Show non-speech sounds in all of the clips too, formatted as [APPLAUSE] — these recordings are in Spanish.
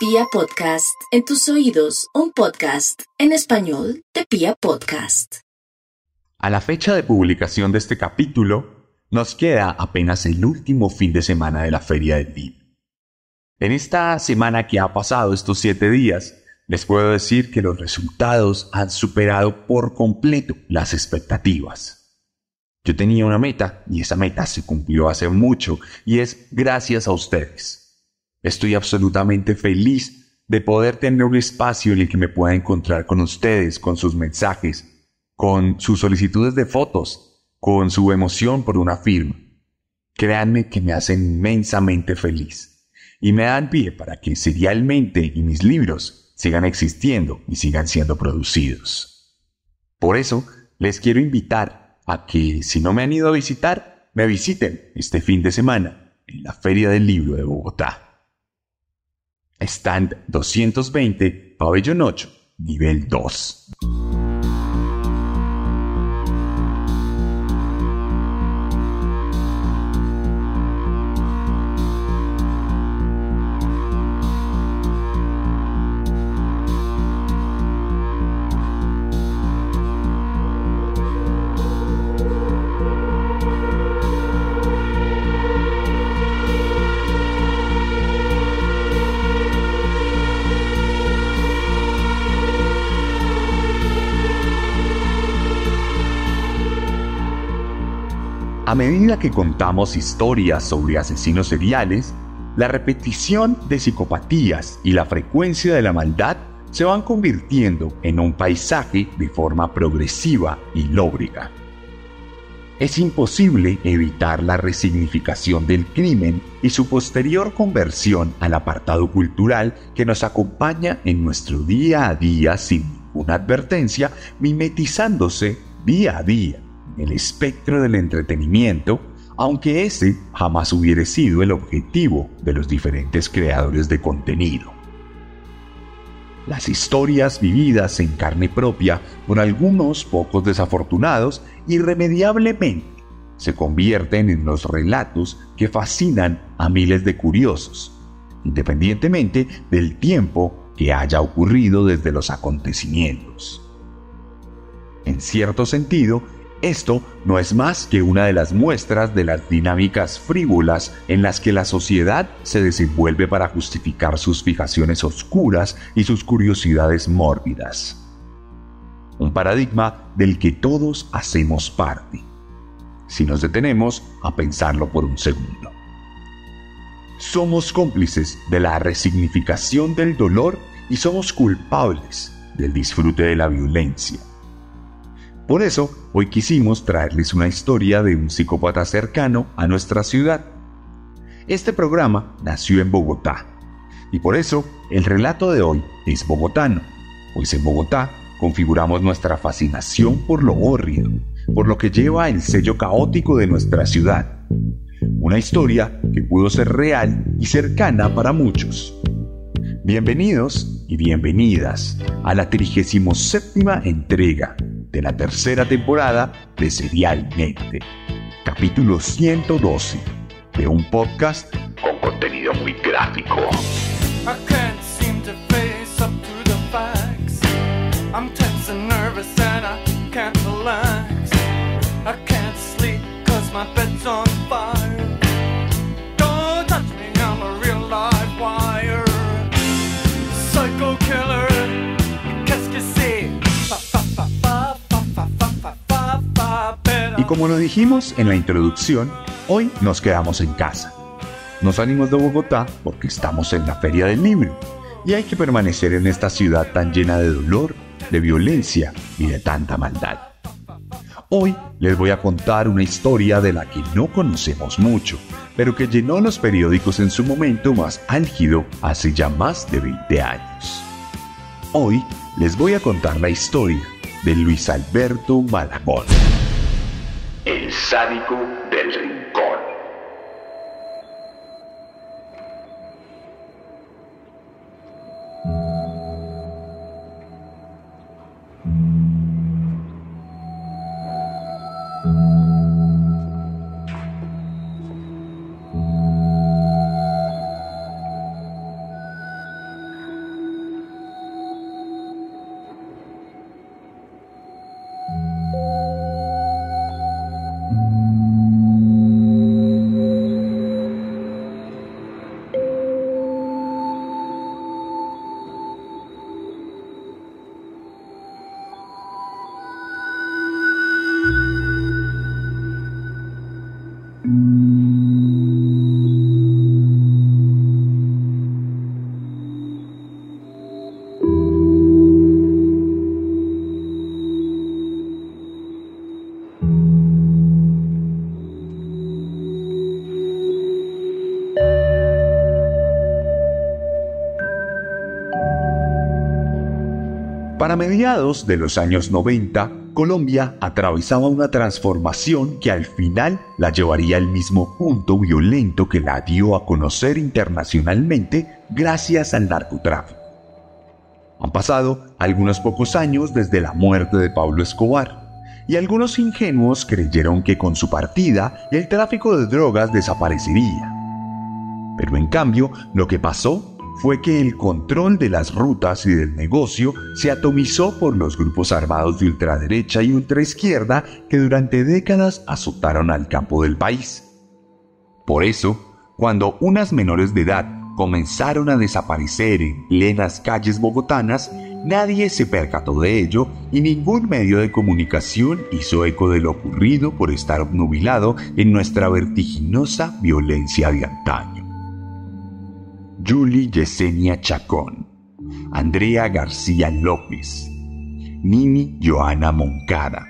Pia Podcast, en tus oídos, un podcast en español de Pia Podcast. A la fecha de publicación de este capítulo, nos queda apenas el último fin de semana de la Feria del Libro. En esta semana que ha pasado, estos siete días, les puedo decir que los resultados han superado por completo las expectativas. Yo tenía una meta y esa meta se cumplió hace mucho y es gracias a ustedes. Estoy absolutamente feliz de poder tener un espacio en el que me pueda encontrar con ustedes, con sus mensajes, con sus solicitudes de fotos, con su emoción por una firma. Créanme que me hacen inmensamente feliz y me dan pie para que serialmente y mis libros sigan existiendo y sigan siendo producidos. Por eso, les quiero invitar a que, si no me han ido a visitar, me visiten este fin de semana en la Feria del Libro de Bogotá. Stand 220, pabellón 8, nivel 2. Que contamos historias sobre asesinos seriales, la repetición de psicopatías y la frecuencia de la maldad se van convirtiendo en un paisaje de forma progresiva y lóbrica. Es imposible evitar la resignificación del crimen y su posterior conversión al apartado cultural que nos acompaña en nuestro día a día sin ninguna advertencia, mimetizándose día a día el espectro del entretenimiento, aunque ese jamás hubiera sido el objetivo de los diferentes creadores de contenido. Las historias vividas en carne propia por algunos pocos desafortunados irremediablemente se convierten en los relatos que fascinan a miles de curiosos, independientemente del tiempo que haya ocurrido desde los acontecimientos. En cierto sentido, esto no es más que una de las muestras de las dinámicas frívolas en las que la sociedad se desenvuelve para justificar sus fijaciones oscuras y sus curiosidades mórbidas. Un paradigma del que todos hacemos parte, si nos detenemos a pensarlo por un segundo. Somos cómplices de la resignificación del dolor y somos culpables del disfrute de la violencia por eso, hoy quisimos traerles una historia de un psicópata cercano a nuestra ciudad. Este programa nació en Bogotá, y por eso el relato de hoy es bogotano, pues en Bogotá configuramos nuestra fascinación por lo hórrido, por lo que lleva el sello caótico de nuestra ciudad. Una historia que pudo ser real y cercana para muchos. Bienvenidos y bienvenidas a la 37 entrega de la tercera temporada de Serialmente, capítulo 112 de un podcast con contenido muy gráfico. Como lo dijimos en la introducción, hoy nos quedamos en casa. Nos salimos de Bogotá porque estamos en la Feria del Libro y hay que permanecer en esta ciudad tan llena de dolor, de violencia y de tanta maldad. Hoy les voy a contar una historia de la que no conocemos mucho, pero que llenó los periódicos en su momento más álgido hace ya más de 20 años. Hoy les voy a contar la historia de Luis Alberto Malagón el sádico del rincón. Para mediados de los años 90, Colombia atravesaba una transformación que al final la llevaría al mismo punto violento que la dio a conocer internacionalmente gracias al narcotráfico. Han pasado algunos pocos años desde la muerte de Pablo Escobar, y algunos ingenuos creyeron que con su partida el tráfico de drogas desaparecería. Pero en cambio, lo que pasó fue que el control de las rutas y del negocio se atomizó por los grupos armados de ultraderecha y ultraizquierda que durante décadas azotaron al campo del país. Por eso, cuando unas menores de edad comenzaron a desaparecer en plenas calles bogotanas, nadie se percató de ello y ningún medio de comunicación hizo eco de lo ocurrido por estar obnubilado en nuestra vertiginosa violencia de antaño. Julie Yesenia Chacón, Andrea García López, Nini Joana Moncada,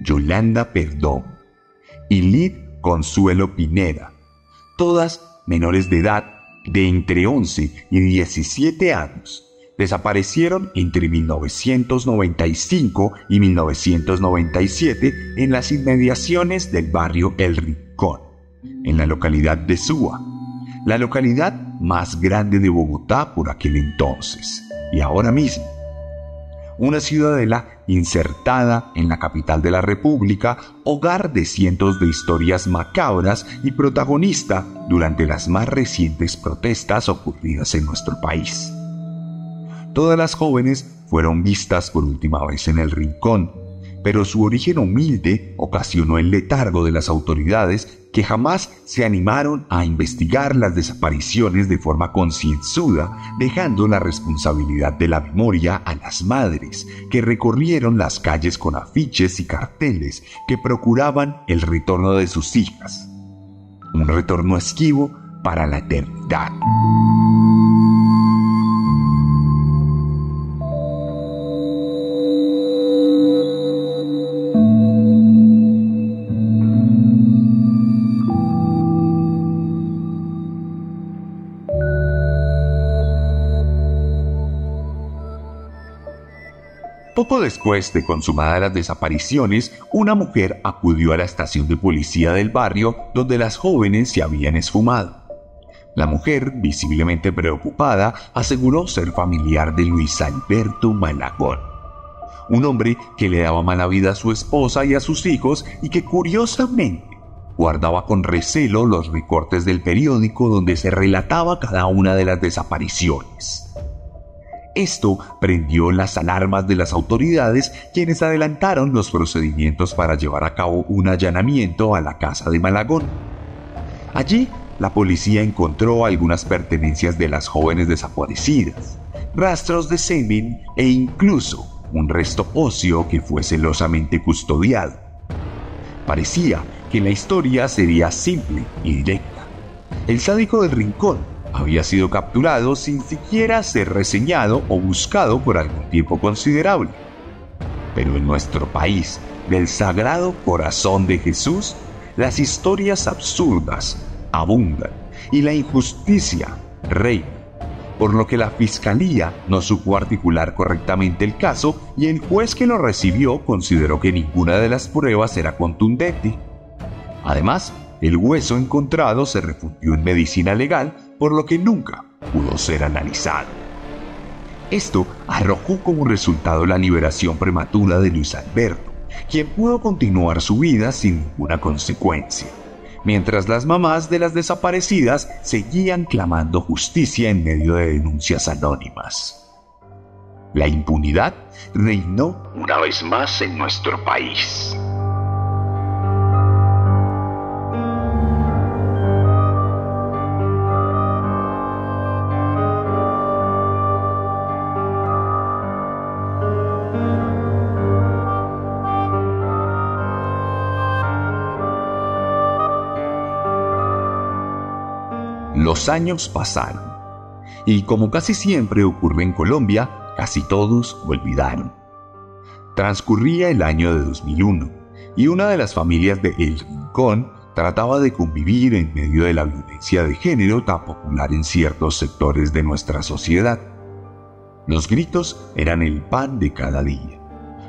Yolanda Perdón y Lid Consuelo Pineda, todas menores de edad de entre 11 y 17 años, desaparecieron entre 1995 y 1997 en las inmediaciones del barrio El Rincón, en la localidad de Súa, la localidad más grande de Bogotá por aquel entonces y ahora mismo. Una ciudadela insertada en la capital de la República, hogar de cientos de historias macabras y protagonista durante las más recientes protestas ocurridas en nuestro país. Todas las jóvenes fueron vistas por última vez en el rincón, pero su origen humilde ocasionó el letargo de las autoridades que jamás se animaron a investigar las desapariciones de forma concienzuda, dejando la responsabilidad de la memoria a las madres, que recorrieron las calles con afiches y carteles que procuraban el retorno de sus hijas. Un retorno esquivo para la eternidad. Poco después de consumadas las desapariciones, una mujer acudió a la estación de policía del barrio donde las jóvenes se habían esfumado. La mujer, visiblemente preocupada, aseguró ser familiar de Luis Alberto Malagón, un hombre que le daba mala vida a su esposa y a sus hijos y que curiosamente guardaba con recelo los recortes del periódico donde se relataba cada una de las desapariciones. Esto prendió las alarmas de las autoridades quienes adelantaron los procedimientos para llevar a cabo un allanamiento a la casa de Malagón. Allí, la policía encontró algunas pertenencias de las jóvenes desaparecidas, rastros de semen e incluso un resto óseo que fue celosamente custodiado. Parecía que la historia sería simple y directa. El sádico del rincón había sido capturado sin siquiera ser reseñado o buscado por algún tiempo considerable. Pero en nuestro país, del Sagrado Corazón de Jesús, las historias absurdas abundan y la injusticia reina, por lo que la fiscalía no supo articular correctamente el caso y el juez que lo recibió consideró que ninguna de las pruebas era contundente. Además, el hueso encontrado se refugió en medicina legal por lo que nunca pudo ser analizado. Esto arrojó como resultado la liberación prematura de Luis Alberto, quien pudo continuar su vida sin ninguna consecuencia, mientras las mamás de las desaparecidas seguían clamando justicia en medio de denuncias anónimas. La impunidad reinó una vez más en nuestro país. Años pasaron y como casi siempre ocurre en Colombia, casi todos olvidaron. Transcurría el año de 2001 y una de las familias de El Rincón trataba de convivir en medio de la violencia de género tan popular en ciertos sectores de nuestra sociedad. Los gritos eran el pan de cada día.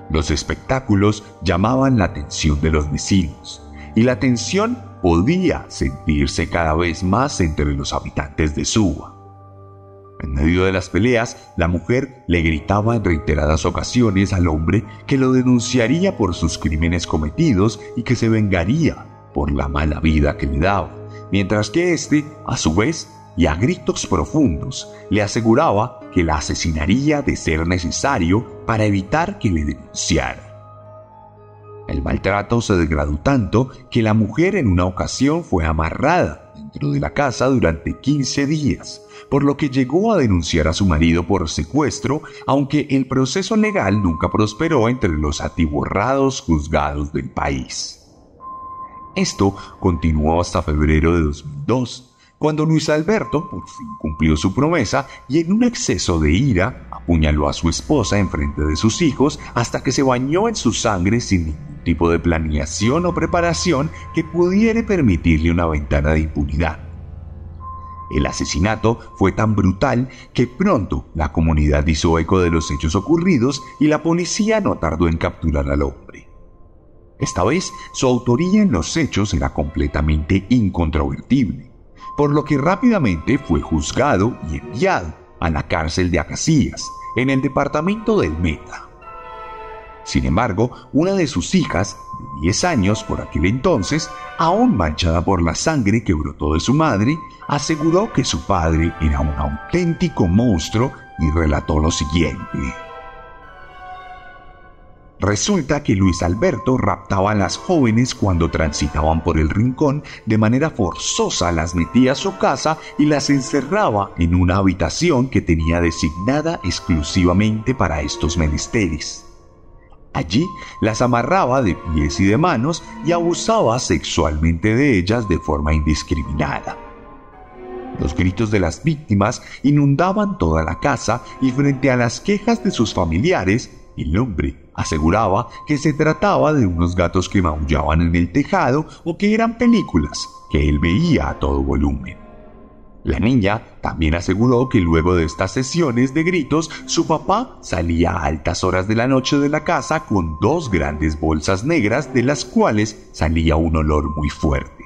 Los espectáculos llamaban la atención de los vecinos y la tensión podía sentirse cada vez más entre los habitantes de Suba. En medio de las peleas, la mujer le gritaba en reiteradas ocasiones al hombre que lo denunciaría por sus crímenes cometidos y que se vengaría por la mala vida que le daba, mientras que éste, a su vez, y a gritos profundos, le aseguraba que la asesinaría de ser necesario para evitar que le denunciara. El maltrato se degradó tanto que la mujer en una ocasión fue amarrada dentro de la casa durante 15 días, por lo que llegó a denunciar a su marido por secuestro, aunque el proceso legal nunca prosperó entre los atiborrados juzgados del país. Esto continuó hasta febrero de 2002, cuando Luis Alberto por fin cumplió su promesa y en un exceso de ira apuñaló a su esposa en frente de sus hijos hasta que se bañó en su sangre sin tipo de planeación o preparación que pudiera permitirle una ventana de impunidad. El asesinato fue tan brutal que pronto la comunidad hizo eco de los hechos ocurridos y la policía no tardó en capturar al hombre. Esta vez su autoría en los hechos era completamente incontrovertible por lo que rápidamente fue juzgado y enviado a la cárcel de Acacias, en el departamento del Meta. Sin embargo, una de sus hijas, de 10 años por aquel entonces, aún manchada por la sangre que brotó de su madre, aseguró que su padre era un auténtico monstruo y relató lo siguiente. Resulta que Luis Alberto raptaba a las jóvenes cuando transitaban por el rincón, de manera forzosa las metía a su casa y las encerraba en una habitación que tenía designada exclusivamente para estos menesteres. Allí las amarraba de pies y de manos y abusaba sexualmente de ellas de forma indiscriminada. Los gritos de las víctimas inundaban toda la casa y frente a las quejas de sus familiares, el hombre aseguraba que se trataba de unos gatos que maullaban en el tejado o que eran películas que él veía a todo volumen. La niña también aseguró que luego de estas sesiones de gritos, su papá salía a altas horas de la noche de la casa con dos grandes bolsas negras de las cuales salía un olor muy fuerte.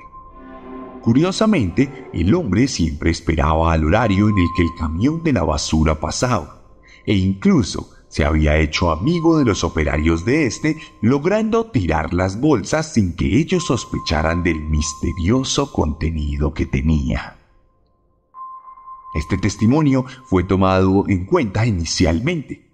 Curiosamente, el hombre siempre esperaba al horario en el que el camión de la basura pasaba, e incluso se había hecho amigo de los operarios de este, logrando tirar las bolsas sin que ellos sospecharan del misterioso contenido que tenía. Este testimonio fue tomado en cuenta inicialmente,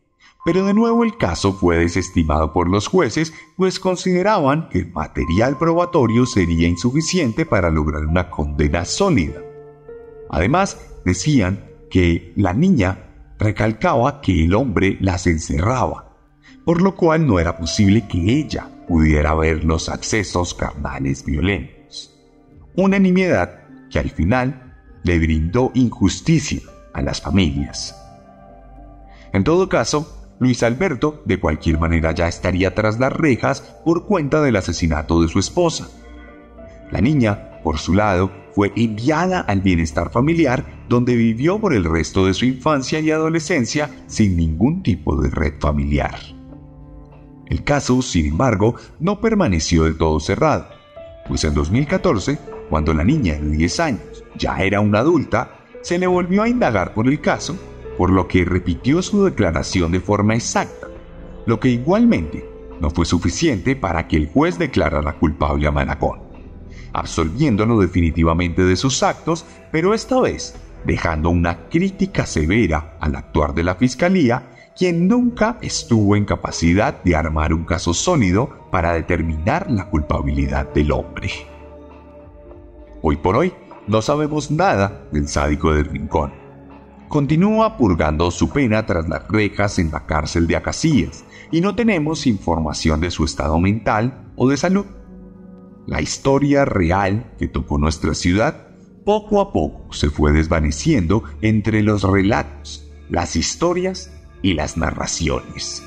pero de nuevo el caso fue desestimado por los jueces, pues consideraban que el material probatorio sería insuficiente para lograr una condena sólida. Además, decían que la niña recalcaba que el hombre las encerraba, por lo cual no era posible que ella pudiera ver los accesos carnales violentos. Una nimiedad que al final le brindó injusticia a las familias. En todo caso, Luis Alberto de cualquier manera ya estaría tras las rejas por cuenta del asesinato de su esposa. La niña, por su lado, fue enviada al bienestar familiar donde vivió por el resto de su infancia y adolescencia sin ningún tipo de red familiar. El caso, sin embargo, no permaneció del todo cerrado, pues en 2014, cuando la niña de 10 años ya era una adulta, se le volvió a indagar por el caso, por lo que repitió su declaración de forma exacta, lo que igualmente no fue suficiente para que el juez declarara culpable a Manacón absolviéndolo definitivamente de sus actos, pero esta vez dejando una crítica severa al actuar de la Fiscalía, quien nunca estuvo en capacidad de armar un caso sólido para determinar la culpabilidad del hombre. Hoy por hoy no sabemos nada del sádico del rincón. Continúa purgando su pena tras las rejas en la cárcel de Acacías y no tenemos información de su estado mental o de salud. La historia real que tocó nuestra ciudad poco a poco se fue desvaneciendo entre los relatos, las historias y las narraciones.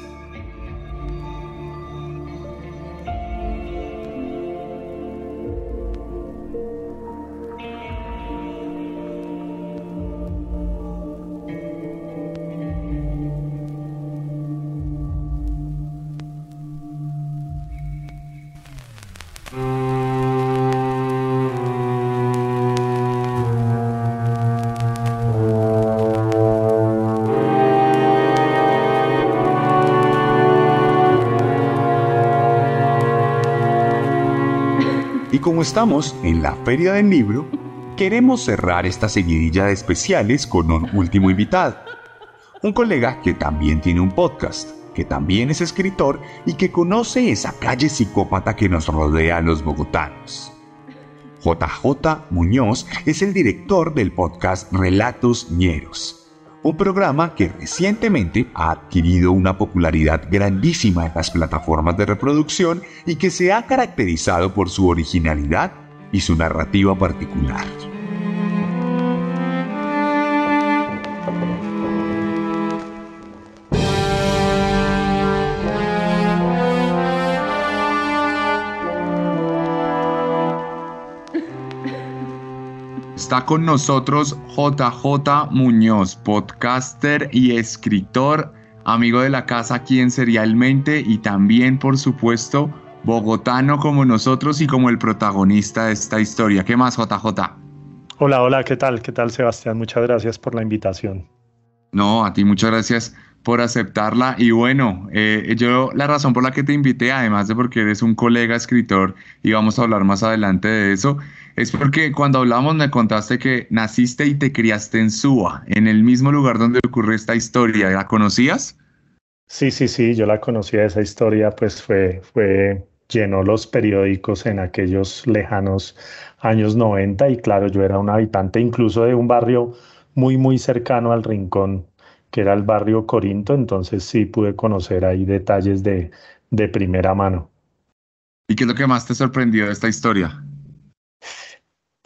Estamos en la Feria del Libro, queremos cerrar esta seguidilla de especiales con un último invitado. Un colega que también tiene un podcast, que también es escritor y que conoce esa calle psicópata que nos rodea a los bogotanos. JJ Muñoz es el director del podcast Relatos Ñeros, un programa que recientemente ha adquirido una popularidad grandísima en las plataformas de reproducción y que se ha caracterizado por su originalidad y su narrativa particular. Está con nosotros JJ Muñoz, podcaster y escritor, amigo de la casa aquí en Serialmente y también, por supuesto, bogotano como nosotros y como el protagonista de esta historia. ¿Qué más, JJ? Hola, hola, ¿qué tal? ¿Qué tal, Sebastián? Muchas gracias por la invitación. No, a ti muchas gracias por aceptarla. Y bueno, eh, yo la razón por la que te invité, además de porque eres un colega escritor y vamos a hablar más adelante de eso, es porque cuando hablamos me contaste que naciste y te criaste en Suba, en el mismo lugar donde ocurre esta historia. ¿La conocías? Sí, sí, sí, yo la conocía. Esa historia pues fue, fue, llenó los periódicos en aquellos lejanos años 90 y claro, yo era un habitante incluso de un barrio muy, muy cercano al Rincón, que era el barrio Corinto, entonces sí pude conocer ahí detalles de, de primera mano. ¿Y qué es lo que más te sorprendió de esta historia?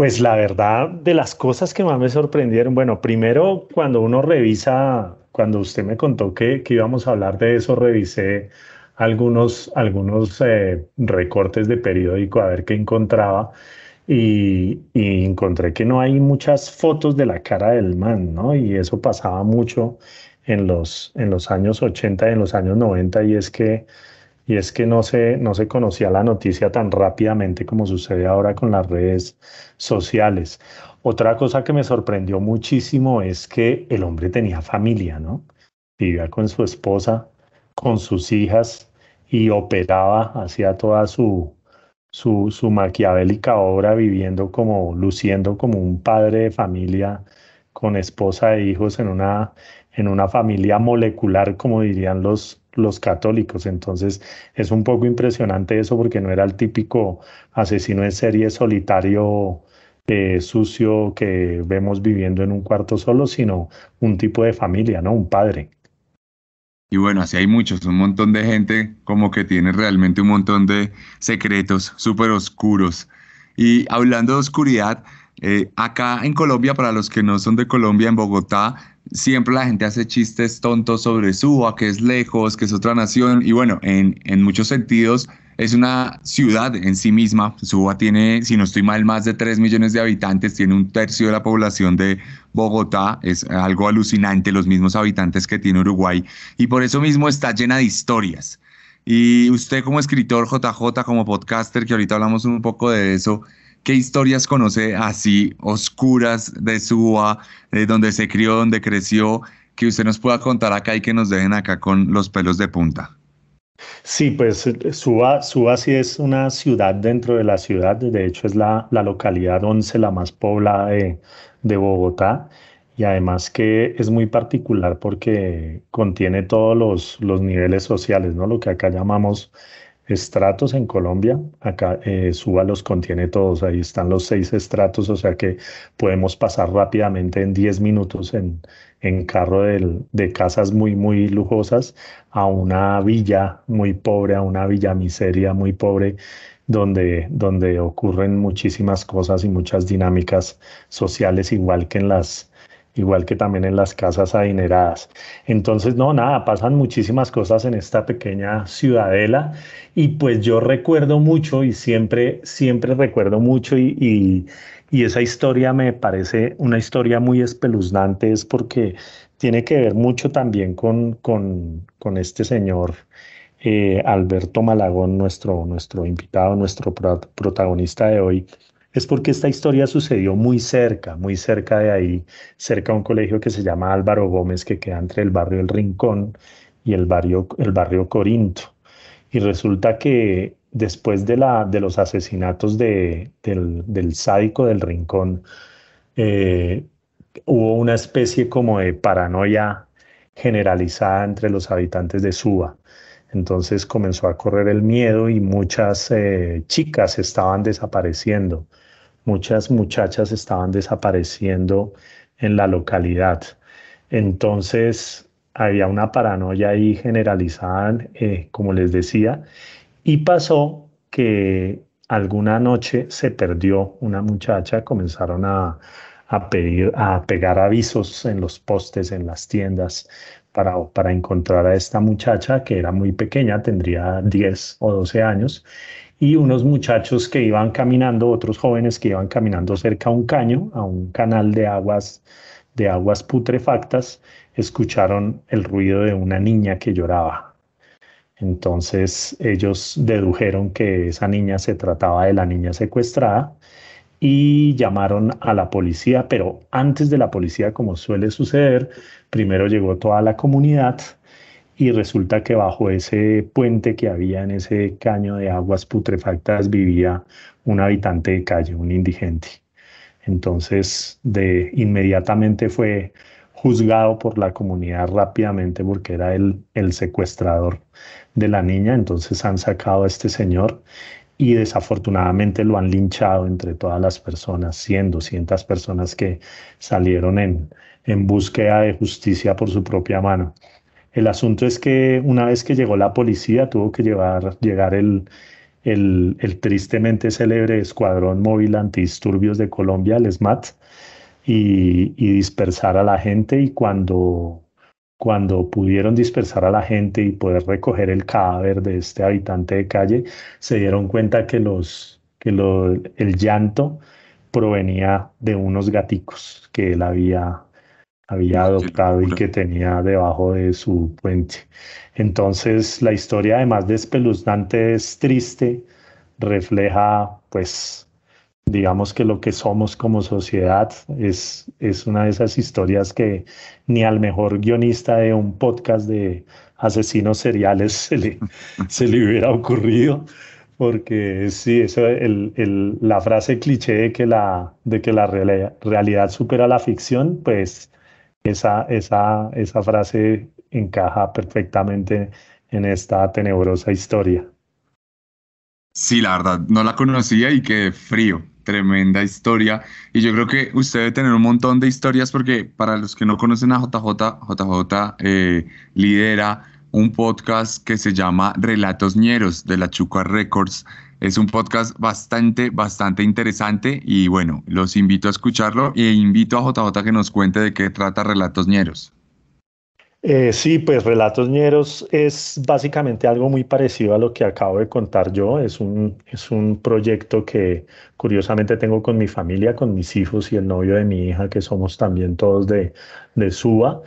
Pues la verdad, de las cosas que más me sorprendieron, bueno, primero cuando uno revisa, cuando usted me contó que, que íbamos a hablar de eso, revisé algunos, algunos eh, recortes de periódico a ver qué encontraba y, y, encontré que no hay muchas fotos de la cara del man, ¿no? Y eso pasaba mucho en los, en los años 80 y en los años 90 y es que y es que no se, no se conocía la noticia tan rápidamente como sucede ahora con las redes sociales. Otra cosa que me sorprendió muchísimo es que el hombre tenía familia, ¿no? Vivía con su esposa, con sus hijas y operaba, hacía toda su, su, su maquiavélica obra viviendo como, luciendo como un padre de familia con esposa e hijos en una, en una familia molecular, como dirían los, los católicos. Entonces es un poco impresionante eso porque no era el típico asesino en serie solitario eh, sucio que vemos viviendo en un cuarto solo, sino un tipo de familia, ¿no? Un padre. Y bueno, así hay muchos, un montón de gente como que tiene realmente un montón de secretos súper oscuros. Y hablando de oscuridad, eh, acá en Colombia, para los que no son de Colombia, en Bogotá, siempre la gente hace chistes tontos sobre Suba, que es lejos, que es otra nación, y bueno, en, en muchos sentidos es una ciudad en sí misma. Suba tiene, si no estoy mal, más de 3 millones de habitantes, tiene un tercio de la población de Bogotá, es algo alucinante los mismos habitantes que tiene Uruguay, y por eso mismo está llena de historias. Y usted como escritor, JJ, como podcaster, que ahorita hablamos un poco de eso, ¿Qué historias conoce así oscuras de Suba, de donde se crió, donde creció, que usted nos pueda contar acá y que nos dejen acá con los pelos de punta? Sí, pues Suba, Suba sí es una ciudad dentro de la ciudad, de hecho es la, la localidad 11, la más poblada de, de Bogotá y además que es muy particular porque contiene todos los, los niveles sociales, ¿no? Lo que acá llamamos estratos en Colombia. Acá eh, Suba los contiene todos. Ahí están los seis estratos, o sea que podemos pasar rápidamente en 10 minutos en, en carro de casas muy, muy lujosas a una villa muy pobre, a una villa miseria muy pobre. Donde, donde ocurren muchísimas cosas y muchas dinámicas sociales, igual que en las, igual que también en las casas adineradas. Entonces, no, nada, pasan muchísimas cosas en esta pequeña ciudadela y pues yo recuerdo mucho y siempre, siempre recuerdo mucho y, y, esa historia me parece una historia muy espeluznante, es porque tiene que ver mucho también con, con, con este señor. Eh, Alberto Malagón, nuestro, nuestro invitado, nuestro protagonista de hoy, es porque esta historia sucedió muy cerca, muy cerca de ahí, cerca a un colegio que se llama Álvaro Gómez, que queda entre el barrio El Rincón y el barrio, el barrio Corinto. Y resulta que, después de, la, de los asesinatos de, del, del sádico del rincón, eh, hubo una especie como de paranoia generalizada entre los habitantes de Suba. Entonces comenzó a correr el miedo y muchas eh, chicas estaban desapareciendo, muchas muchachas estaban desapareciendo en la localidad. Entonces había una paranoia ahí generalizada, eh, como les decía, y pasó que alguna noche se perdió una muchacha, comenzaron a, pedir, a pegar avisos en los postes, en las tiendas, para, para encontrar a esta muchacha que era muy pequeña, tendría 10 o 12 años, y unos muchachos que iban caminando, otros jóvenes que iban caminando cerca a un caño, a un canal de aguas, de aguas putrefactas, escucharon el ruido de una niña que lloraba. Entonces ellos dedujeron que esa niña se trataba de la niña secuestrada y llamaron a la policía, pero antes de la policía, como suele suceder, primero llegó toda la comunidad y resulta que bajo ese puente que había en ese caño de aguas putrefactas vivía un habitante de calle, un indigente. Entonces, de inmediatamente fue juzgado por la comunidad rápidamente porque era el, el secuestrador de la niña. Entonces han sacado a este señor y desafortunadamente lo han linchado entre todas las personas, 100, 200 personas que salieron en, en búsqueda de justicia por su propia mano. El asunto es que una vez que llegó la policía tuvo que llevar, llegar el, el, tristemente célebre Escuadrón Móvil Antidisturbios de Colombia, el SMAT, y, y dispersar a la gente. Y cuando cuando pudieron dispersar a la gente y poder recoger el cadáver de este habitante de calle, se dieron cuenta que, los, que el llanto provenía de unos gaticos que él había, había adoptado y que tenía debajo de su puente. Entonces la historia, además de espeluznante, es triste, refleja pues digamos que lo que somos como sociedad es, es una de esas historias que ni al mejor guionista de un podcast de asesinos seriales se le, [LAUGHS] se le hubiera ocurrido, porque sí, eso, el, el, la frase cliché de que la, de que la realidad supera la ficción, pues esa, esa, esa frase encaja perfectamente en esta tenebrosa historia. Sí, la verdad, no la conocía y qué frío tremenda historia. Y yo creo que usted debe tener un montón de historias porque para los que no conocen a JJ, JJ eh, lidera un podcast que se llama Relatos Ñeros de la Chuca Records. Es un podcast bastante, bastante interesante y bueno, los invito a escucharlo e invito a JJ que nos cuente de qué trata Relatos Ñeros. Eh, sí, pues Relatos Ñeros es básicamente algo muy parecido a lo que acabo de contar yo. Es un, es un proyecto que curiosamente tengo con mi familia, con mis hijos y el novio de mi hija, que somos también todos de, de Suba.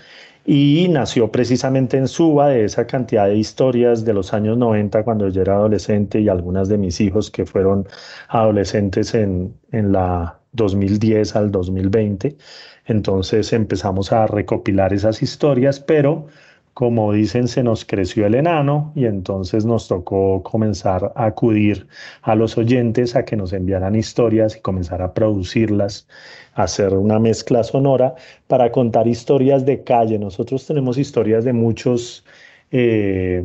Y nació precisamente en Suba de esa cantidad de historias de los años 90 cuando yo era adolescente y algunas de mis hijos que fueron adolescentes en, en la 2010 al 2020. Entonces empezamos a recopilar esas historias, pero como dicen, se nos creció el enano y entonces nos tocó comenzar a acudir a los oyentes a que nos enviaran historias y comenzar a producirlas, hacer una mezcla sonora para contar historias de calle. Nosotros tenemos historias de muchos eh,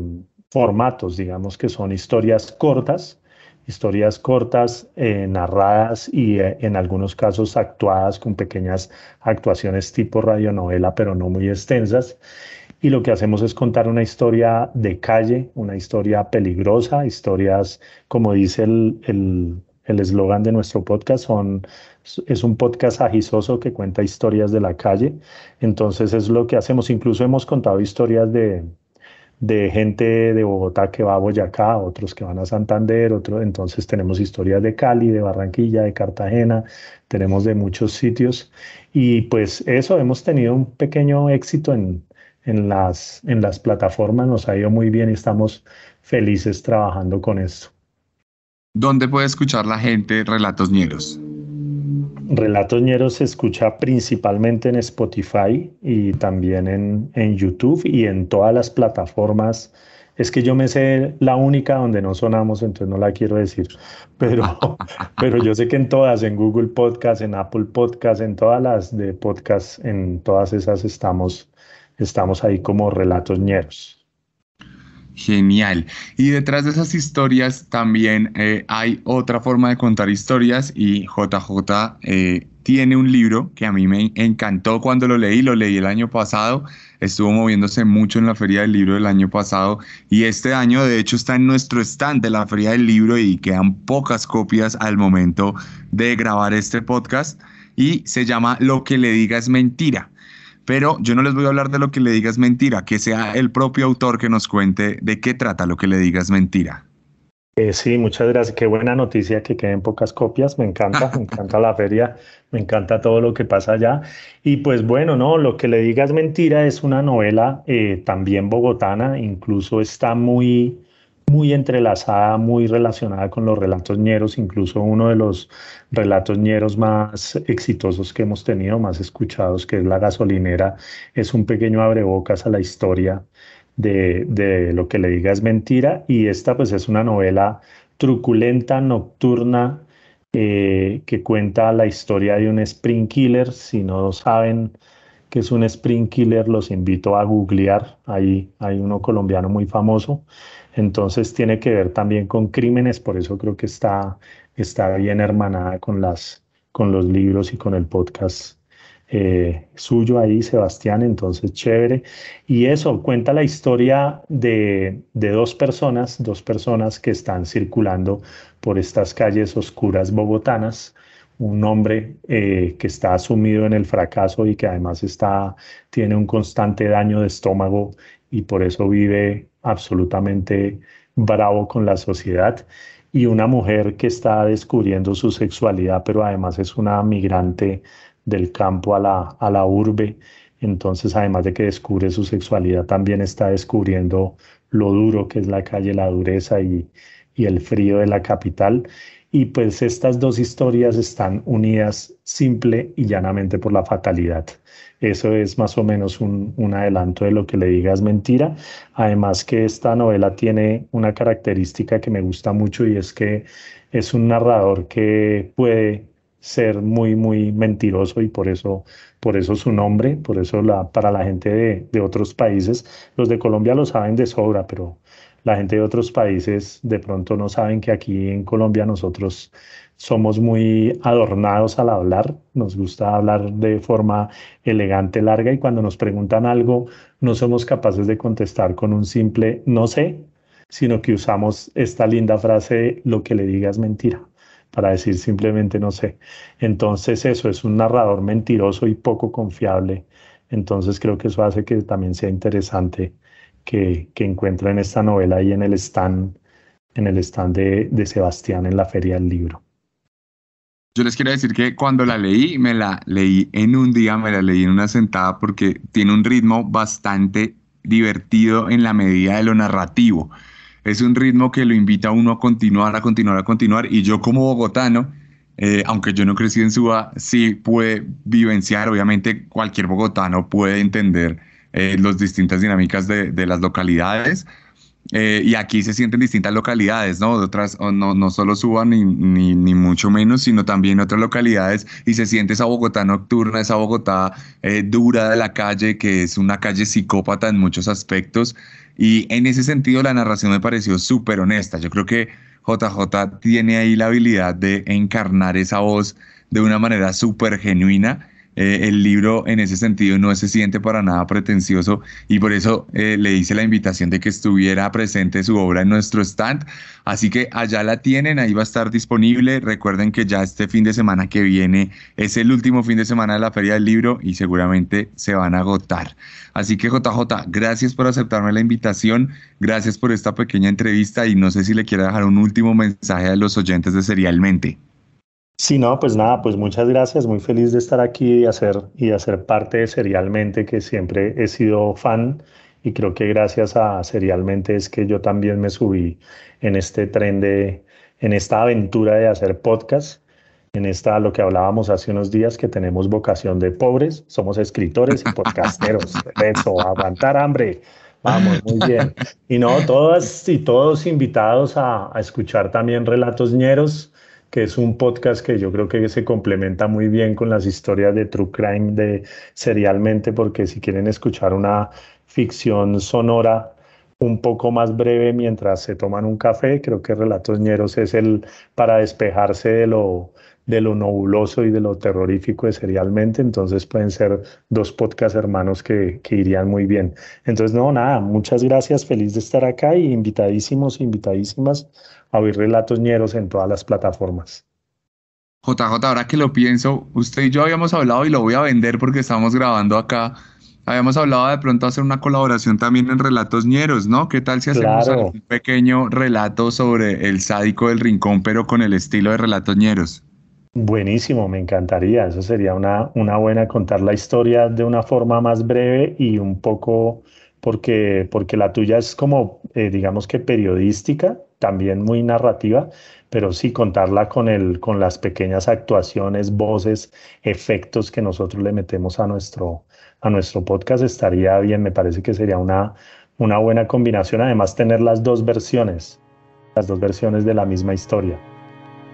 formatos, digamos que son historias cortas, historias cortas, eh, narradas y eh, en algunos casos actuadas con pequeñas actuaciones tipo radionovela, pero no muy extensas. Y lo que hacemos es contar una historia de calle, una historia peligrosa, historias, como dice el eslogan de nuestro podcast, son, es un podcast agisoso que cuenta historias de la calle. Entonces es lo que hacemos. Incluso hemos contado historias de, de gente de Bogotá que va a Boyacá, otros que van a Santander, otros, entonces tenemos historias de Cali, de Barranquilla, de Cartagena, tenemos de muchos sitios y pues eso, hemos tenido un pequeño éxito en, en, las, en las plataformas, nos ha ido muy bien y estamos felices trabajando con esto. ¿Dónde puede escuchar la gente Relatos Ñeros? Relatos Ñeros se escucha principalmente en Spotify y también en, en, YouTube y en todas las plataformas Es que yo me sé la única donde no sonamos, entonces no la quiero decir. Pero, [LAUGHS] pero yo sé que en todas, en Google Podcast, en Apple Podcast, en todas las de podcast, en todas esas estamos, estamos ahí como relatos ñeros. Genial. Y detrás de esas historias también eh, hay otra forma de contar historias y JJ eh, tiene un libro que a mí me encantó. Cuando lo leí, lo leí el año pasado, estuvo moviéndose mucho en la feria del libro del año pasado. Y este año de hecho está en nuestro stand de la feria del libro y quedan pocas copias al momento de grabar este podcast. Y se llama Lo que le diga es mentira pero yo no les voy a hablar de lo que le digas mentira, que sea el propio autor que nos cuente de qué trata lo que le digas mentira. Eh, sí, muchas gracias. Qué buena noticia que queden pocas copias. Me encanta, me [LAUGHS] encanta la feria, me encanta todo lo que pasa allá. Y pues bueno, no, lo que le digas mentira es una novela eh, también bogotana, incluso está muy, muy entrelazada, muy relacionada con los relatos ñeros, incluso uno de los relatos ñeros más exitosos que hemos tenido, más escuchados, que es La gasolinera, es un pequeño abrebocas a la historia de, de lo que le diga es mentira y esta pues es una novela truculenta, nocturna, eh, que cuenta la historia de un spring killer. Si no saben qué es un spring killer, los invito a googlear. Ahí hay uno colombiano muy famoso entonces tiene que ver también con crímenes, por eso creo que está, está bien hermanada con, las, con los libros y con el podcast eh, suyo ahí, Sebastián, entonces chévere. Y eso cuenta la historia de, de, dos personas, dos personas que están circulando por estas calles oscuras bogotanas. Un hombre eh, que está sumido en el fracaso y que además está, tiene un constante daño de estómago y por eso vive absolutamente bravo con la sociedad y una mujer que está descubriendo su sexualidad, pero además es una migrante del campo a la, a la urbe. Entonces, además de que descubre su sexualidad, también está descubriendo lo duro que es la calle, la dureza y, y el frío de la capital. Y pues estas dos historias están unidas simple y llanamente por la fatalidad. Eso es más o menos un, adelanto de lo que le digas mentira. Además que esta novela tiene una característica que me gusta mucho y es que es un narrador que puede ser muy, muy mentiroso y por eso, por eso su nombre, por eso la, para la gente de, de otros países, los de Colombia lo saben de sobra, pero la gente de otros países de pronto no saben que aquí en Colombia nosotros somos muy adornados al hablar, nos gusta hablar de forma elegante, larga, y cuando nos preguntan algo no somos capaces de contestar con un simple no sé, sino que usamos esta linda frase, lo que le digas mentira, para decir simplemente no sé. Entonces eso es un narrador mentiroso y poco confiable. Entonces creo que eso hace que también sea interesante que, que encuentren esta novela ahí en el stand, en el stand de, de Sebastián en la Feria del Libro. Yo les quiero decir que cuando la leí, me la leí en un día, me la leí en una sentada porque tiene un ritmo bastante divertido en la medida de lo narrativo. Es un ritmo que lo invita a uno a continuar, a continuar, a continuar. Y yo como bogotano, eh, aunque yo no crecí en Suba, sí puede vivenciar, obviamente cualquier bogotano puede entender eh, las distintas dinámicas de, de las localidades eh, y aquí se sienten distintas localidades, ¿no? Otras, no, no solo Suban ni, ni, ni, mucho menos, sino también otras localidades y se siente esa Bogotá nocturna, esa Bogotá eh, dura de la calle, que es una calle psicópata en muchos aspectos. Y en ese sentido la narración me pareció súper honesta. Yo creo que JJ tiene ahí la habilidad de encarnar esa voz de una manera súper genuina eh, el libro en ese sentido no se siente para nada pretencioso y por eso eh, le hice la invitación de que estuviera presente su obra en nuestro stand. Así que allá la tienen, ahí va a estar disponible. Recuerden que ya este fin de semana que viene es el último fin de semana de la Feria del Libro y seguramente se van a agotar. Así que JJ, gracias por aceptarme la invitación, gracias por esta pequeña entrevista y no sé si le quiere dejar un último mensaje a los oyentes de Serialmente. Sí, no, pues nada, pues muchas gracias, muy feliz de estar aquí y hacer, y hacer parte de Serialmente, que siempre he sido fan. Y creo que gracias a Serialmente es que yo también me subí en este tren de, en esta aventura de hacer podcast, en esta, lo que hablábamos hace unos días, que tenemos vocación de pobres, somos escritores y podcasteros, [LAUGHS] eso, aguantar hambre, Vamos, muy bien. Y no, todas y todos invitados a, a escuchar también Relatos Ñeros que es un podcast que yo creo que se complementa muy bien con las historias de True Crime de Serialmente, porque si quieren escuchar una ficción sonora un poco más breve mientras se toman un café, creo que Relatos Ñeros es el para despejarse de lo, de lo nobuloso y de lo terrorífico de Serialmente, entonces pueden ser dos podcasts hermanos que, que irían muy bien. Entonces, no, nada, muchas gracias, feliz de estar acá y invitadísimos, invitadísimas a oír relatos ñeros en todas las plataformas. JJ, ahora que lo pienso, usted y yo habíamos hablado y lo voy a vender porque estamos grabando acá. Habíamos hablado de pronto hacer una colaboración también en Relatos Ñeros, ¿no? ¿Qué tal si hacemos un pequeño relato sobre el sádico del rincón, pero con el estilo de Relatos Ñeros? Buenísimo, me encantaría. Eso sería una, una buena contar la historia de una forma más breve y un poco porque, porque la tuya es como, eh, digamos que periodística, también muy narrativa, pero sí contarla con, el, con las pequeñas actuaciones, voces, efectos que nosotros le metemos a nuestro, a nuestro podcast estaría bien, me parece que sería una, una buena combinación, además tener las dos versiones, las dos versiones de la misma historia.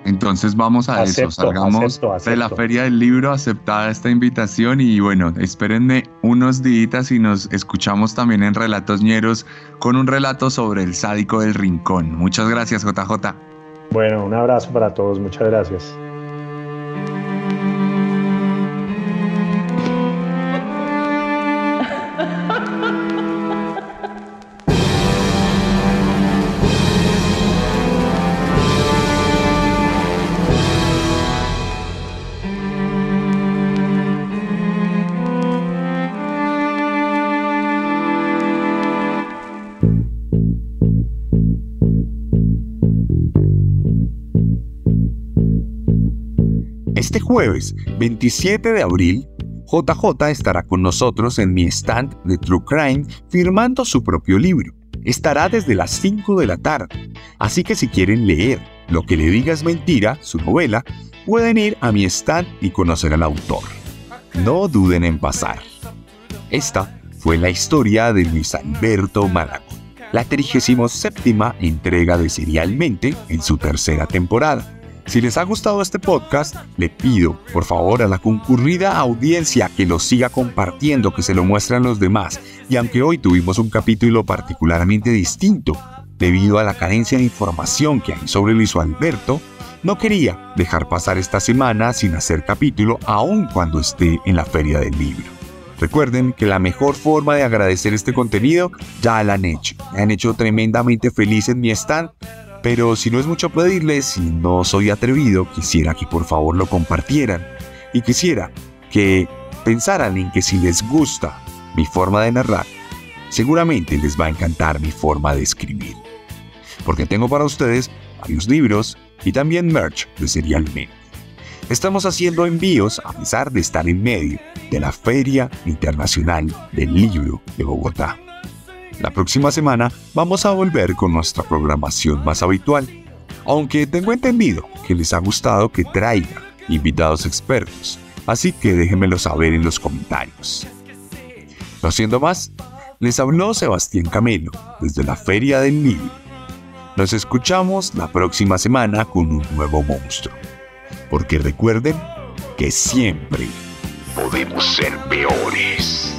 Entonces vamos a eso, salgamos de la feria del libro, aceptada esta invitación y bueno, espérenme unos días y nos escuchamos también en Relatos Ñeros con un relato sobre el sádico del rincón. Muchas gracias JJ. Bueno, un abrazo para todos, muchas gracias. Este jueves 27 de abril, JJ estará con nosotros en mi stand de True Crime firmando su propio libro. Estará desde las 5 de la tarde, así que si quieren leer Lo que le diga es mentira, su novela, pueden ir a mi stand y conocer al autor. No duden en pasar. Esta fue la historia de Luis Alberto Malagón, la 37 entrega de Serialmente en su tercera temporada. Si les ha gustado este podcast, le pido, por favor, a la concurrida audiencia que lo siga compartiendo, que se lo muestren los demás. Y aunque hoy tuvimos un capítulo particularmente distinto, debido a la carencia de información que hay sobre Luis Alberto, no quería dejar pasar esta semana sin hacer capítulo aun cuando esté en la feria del libro. Recuerden que la mejor forma de agradecer este contenido ya la han hecho. Me han hecho tremendamente feliz en mi stand pero si no es mucho pedirles, si no soy atrevido, quisiera que por favor lo compartieran. Y quisiera que pensaran en que si les gusta mi forma de narrar, seguramente les va a encantar mi forma de escribir. Porque tengo para ustedes varios libros y también merch de Serialmente. Estamos haciendo envíos a pesar de estar en medio de la Feria Internacional del Libro de Bogotá. La próxima semana vamos a volver con nuestra programación más habitual, aunque tengo entendido que les ha gustado que traiga invitados expertos, así que déjenmelo saber en los comentarios. No siendo más, les habló Sebastián Camelo desde la Feria del Libro. Nos escuchamos la próxima semana con un nuevo monstruo, porque recuerden que siempre podemos ser peores.